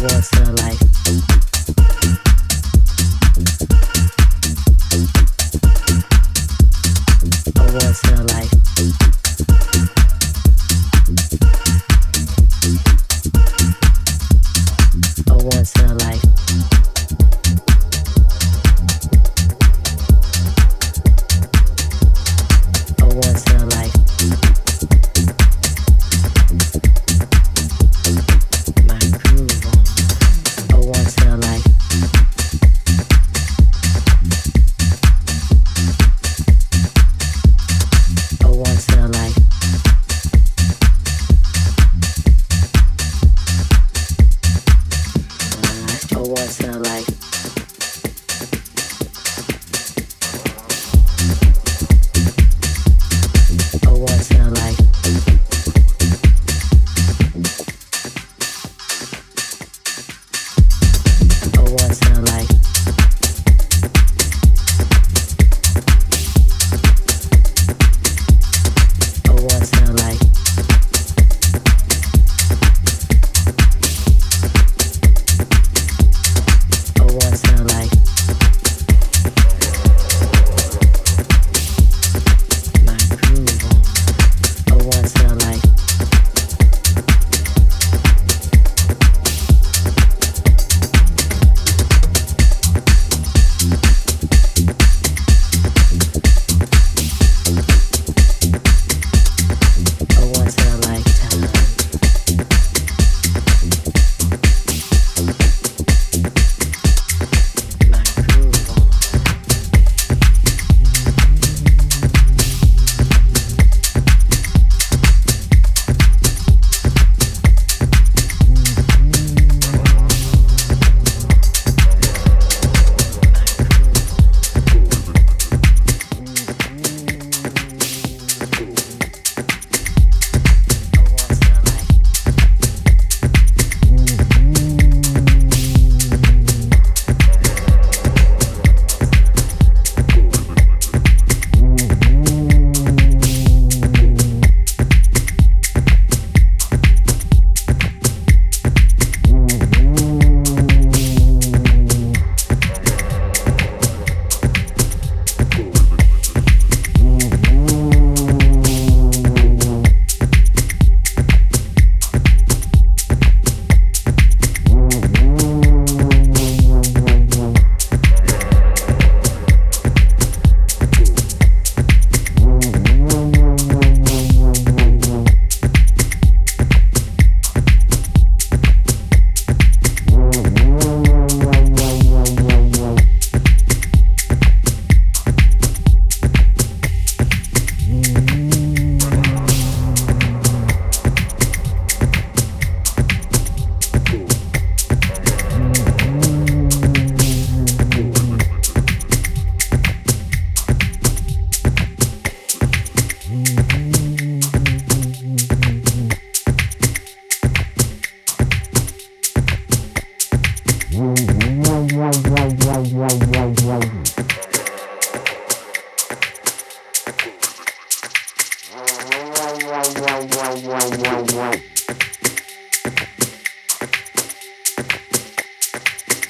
towards her life.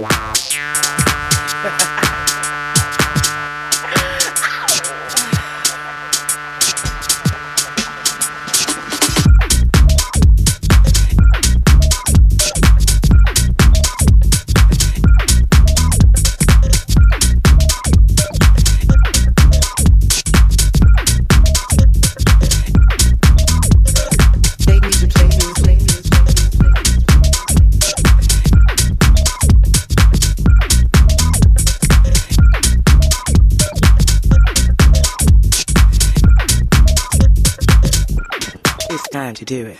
Wow. To do it.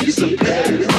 He's a bad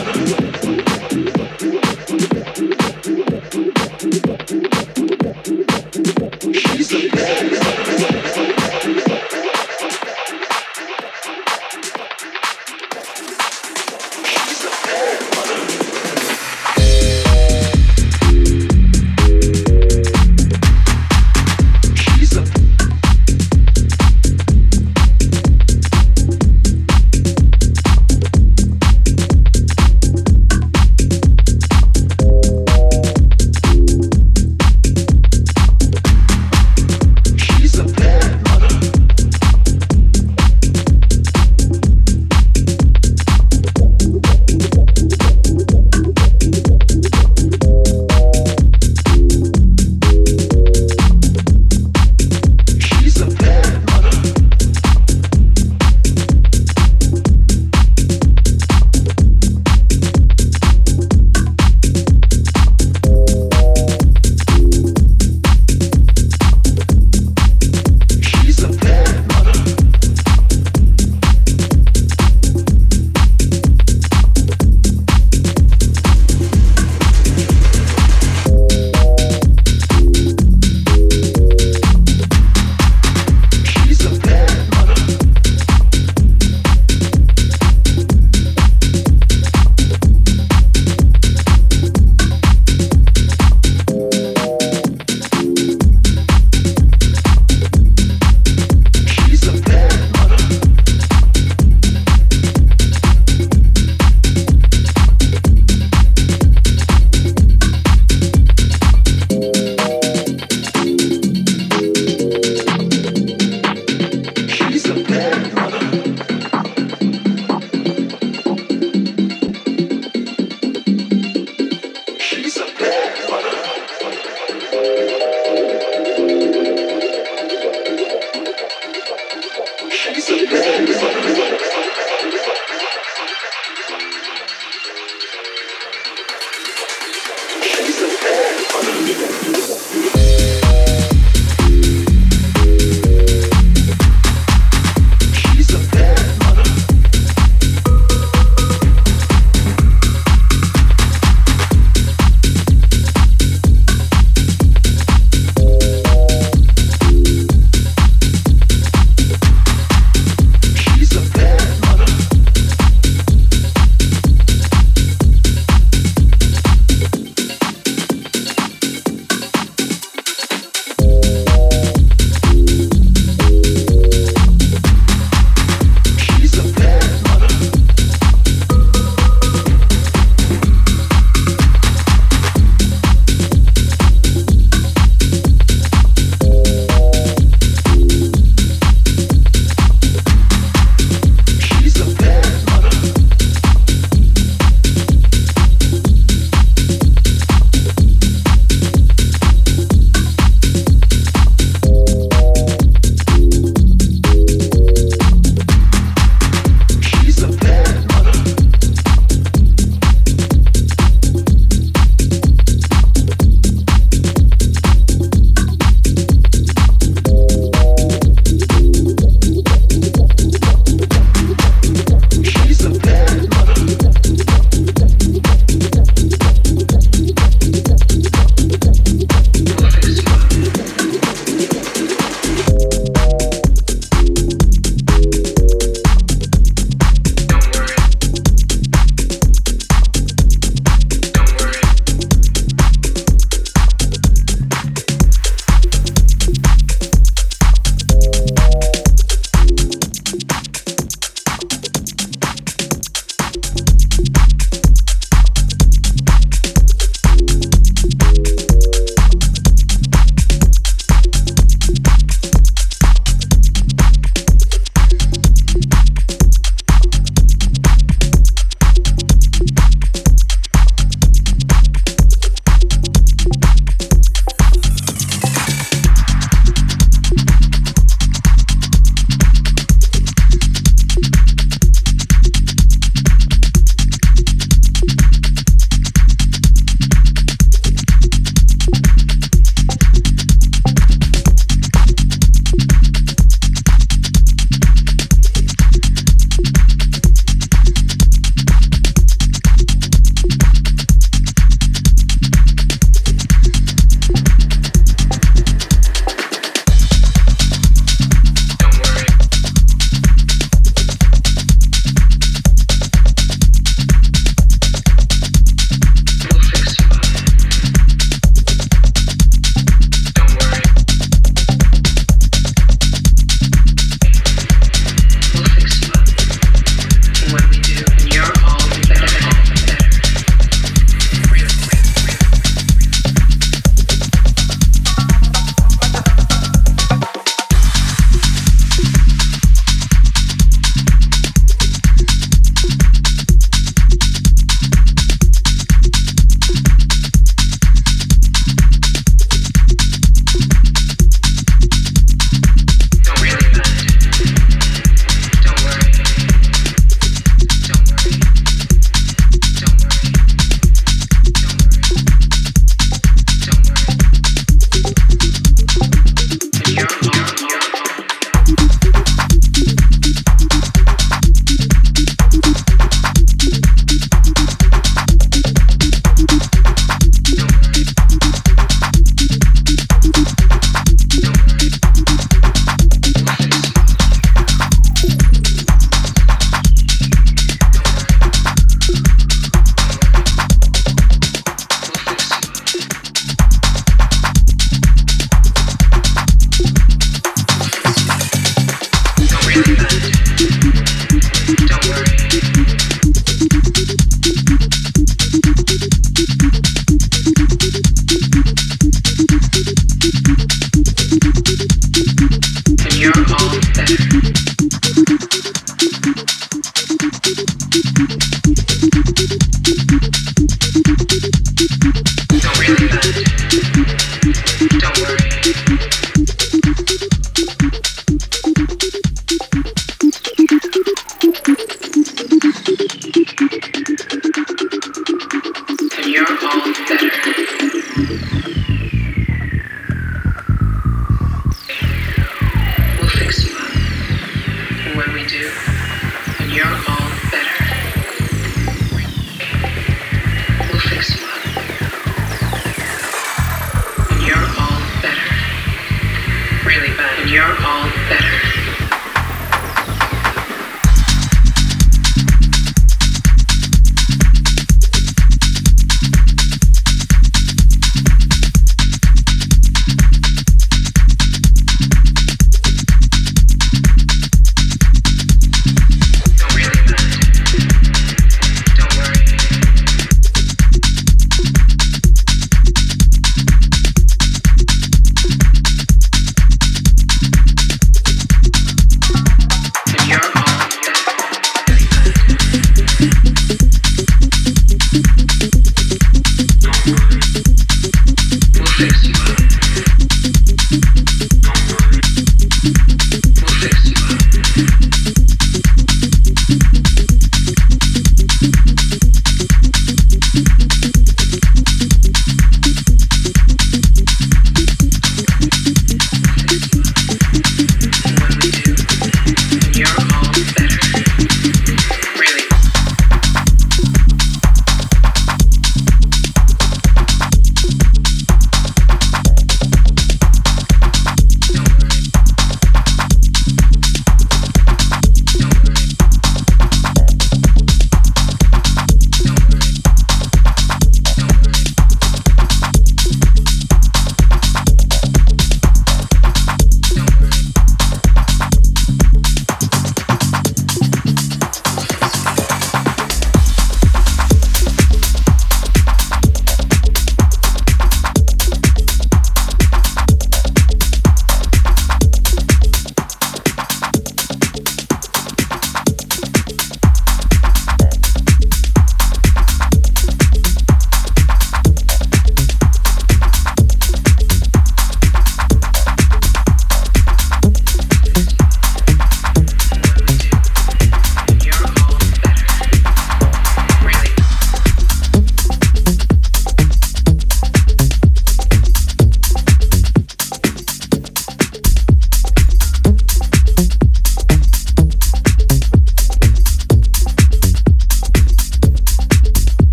really bad. You're all better.